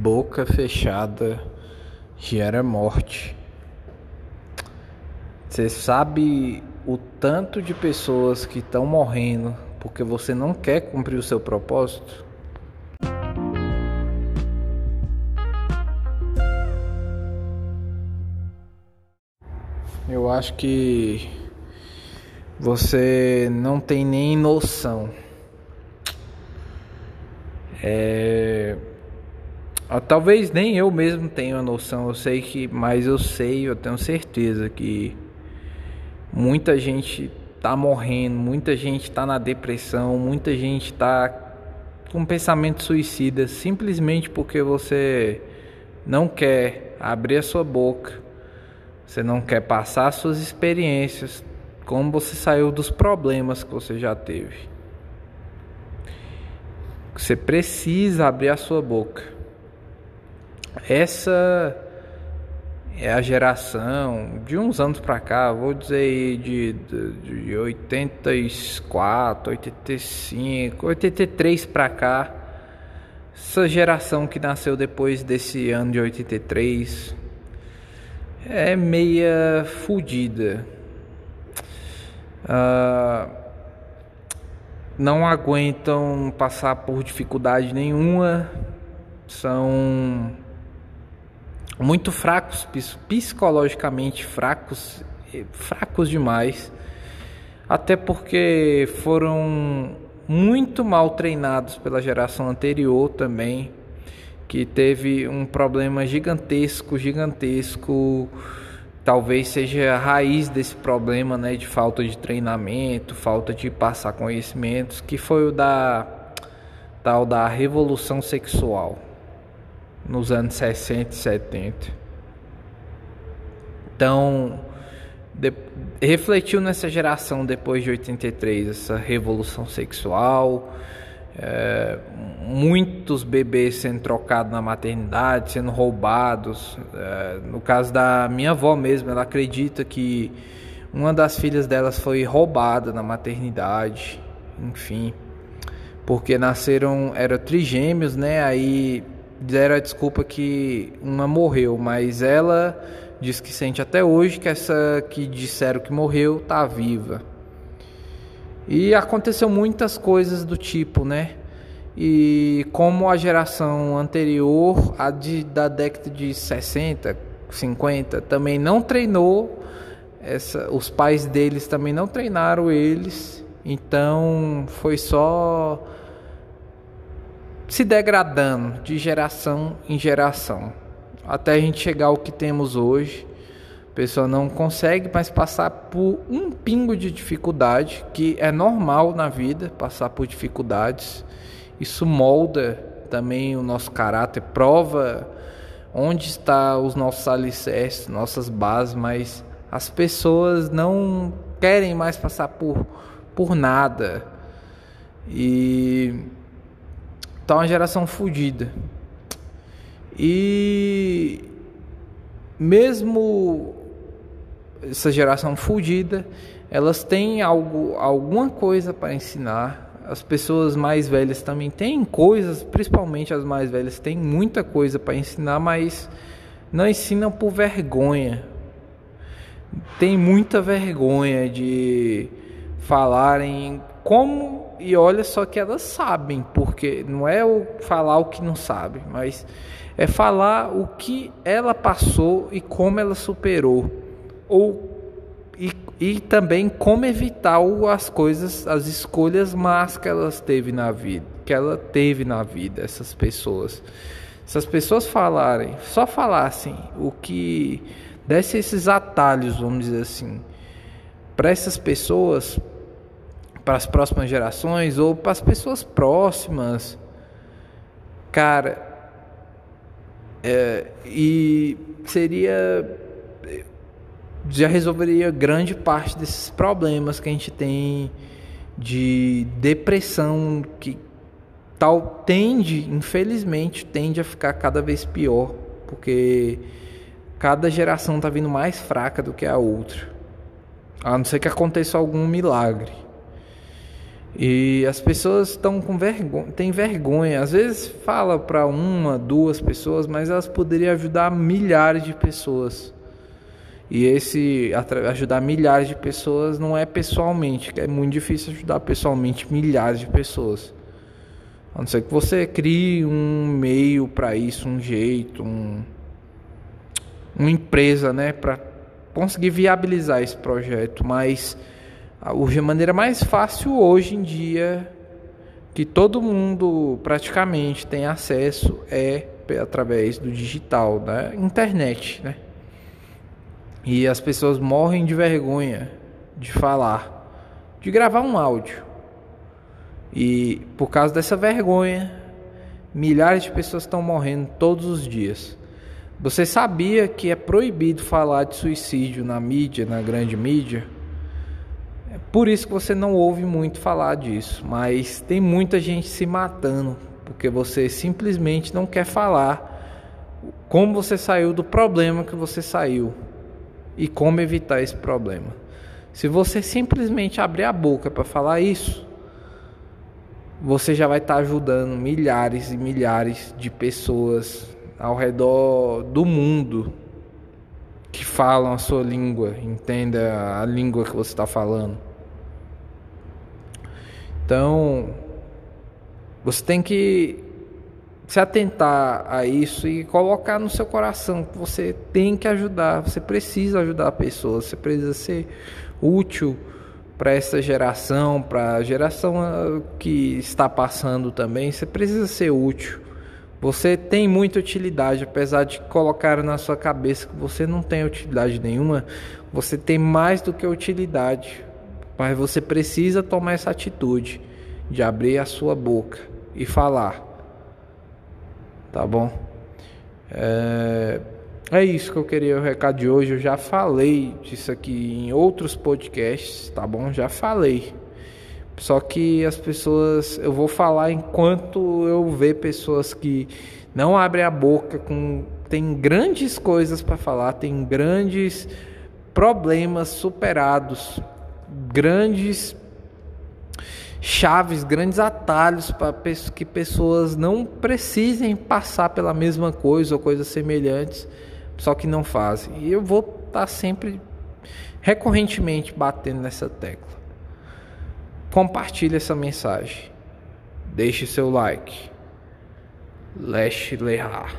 Boca fechada gera morte. Você sabe o tanto de pessoas que estão morrendo porque você não quer cumprir o seu propósito? Eu acho que você não tem nem noção. É talvez nem eu mesmo tenha noção, eu sei que, mas eu sei, eu tenho certeza que muita gente tá morrendo, muita gente tá na depressão, muita gente tá com pensamento suicida simplesmente porque você não quer abrir a sua boca, você não quer passar suas experiências, como você saiu dos problemas que você já teve. Você precisa abrir a sua boca. Essa é a geração de uns anos para cá, vou dizer de, de, de 84, 85, 83 para cá. Essa geração que nasceu depois desse ano de 83 é meia fudida. Uh, não aguentam passar por dificuldade nenhuma, são muito fracos, psicologicamente fracos, fracos demais, até porque foram muito mal treinados pela geração anterior também, que teve um problema gigantesco, gigantesco, talvez seja a raiz desse problema, né, de falta de treinamento, falta de passar conhecimentos, que foi o da tal da revolução sexual nos anos 60 e 70. Então, de, refletiu nessa geração depois de 83, essa revolução sexual, é, muitos bebês sendo trocados na maternidade, sendo roubados. É, no caso da minha avó mesmo, ela acredita que uma das filhas delas foi roubada na maternidade, enfim, porque nasceram, eram trigêmeos, né? Aí deram a desculpa que uma morreu, mas ela diz que sente até hoje que essa que disseram que morreu tá viva. E aconteceu muitas coisas do tipo, né? E como a geração anterior, a de, da década de 60, 50, também não treinou, essa, os pais deles também não treinaram eles, então foi só se degradando de geração em geração, até a gente chegar ao que temos hoje. A pessoa não consegue mais passar por um pingo de dificuldade, que é normal na vida passar por dificuldades. Isso molda também o nosso caráter, prova onde está os nossos alicerces, nossas bases, mas as pessoas não querem mais passar por, por nada. E Tá uma geração fodida. E mesmo essa geração fodida, elas têm algo, alguma coisa para ensinar. As pessoas mais velhas também têm coisas, principalmente as mais velhas têm muita coisa para ensinar, mas não ensinam por vergonha. Tem muita vergonha de falarem como e olha só que elas sabem, porque não é o falar o que não sabe, mas é falar o que ela passou e como ela superou, ou e, e também como evitar as coisas, as escolhas más que elas teve na vida, que ela teve na vida, essas pessoas. Se as pessoas falarem, só falassem o que desse esses atalhos, vamos dizer assim, para essas pessoas, para as próximas gerações ou para as pessoas próximas. Cara, é, e seria. Já resolveria grande parte desses problemas que a gente tem de depressão que tal tende, infelizmente, tende a ficar cada vez pior, porque cada geração está vindo mais fraca do que a outra. A não ser que aconteça algum milagre. E as pessoas estão com vergonha, tem vergonha. Às vezes fala para uma, duas pessoas, mas elas poderiam ajudar milhares de pessoas. E esse ajudar milhares de pessoas não é pessoalmente, que é muito difícil ajudar pessoalmente milhares de pessoas. A não ser que você crie um meio para isso, um jeito, um, uma empresa, né, para conseguir viabilizar esse projeto, mas a maneira mais fácil hoje em dia que todo mundo praticamente tem acesso é através do digital, da internet, né? E as pessoas morrem de vergonha de falar, de gravar um áudio. E por causa dessa vergonha, milhares de pessoas estão morrendo todos os dias. Você sabia que é proibido falar de suicídio na mídia, na grande mídia? É por isso que você não ouve muito falar disso, mas tem muita gente se matando porque você simplesmente não quer falar como você saiu do problema que você saiu e como evitar esse problema. Se você simplesmente abrir a boca para falar isso, você já vai estar ajudando milhares e milhares de pessoas ao redor do mundo que falam a sua língua, entenda a língua que você está falando. Então, você tem que se atentar a isso e colocar no seu coração que você tem que ajudar, você precisa ajudar a pessoa, você precisa ser útil para essa geração, para a geração ah, que está passando também, você precisa ser útil. Você tem muita utilidade, apesar de colocar na sua cabeça que você não tem utilidade nenhuma, você tem mais do que utilidade. Mas você precisa tomar essa atitude de abrir a sua boca e falar. Tá bom? É, é isso que eu queria o recado de hoje. Eu já falei disso aqui em outros podcasts, tá bom? Já falei. Só que as pessoas, eu vou falar enquanto eu ver pessoas que não abrem a boca com tem grandes coisas para falar, tem grandes problemas superados, grandes chaves, grandes atalhos para que pessoas não precisem passar pela mesma coisa ou coisas semelhantes, só que não fazem. E eu vou estar tá sempre recorrentemente batendo nessa tecla compartilhe essa mensagem. Deixe seu like. Leste Lerrar.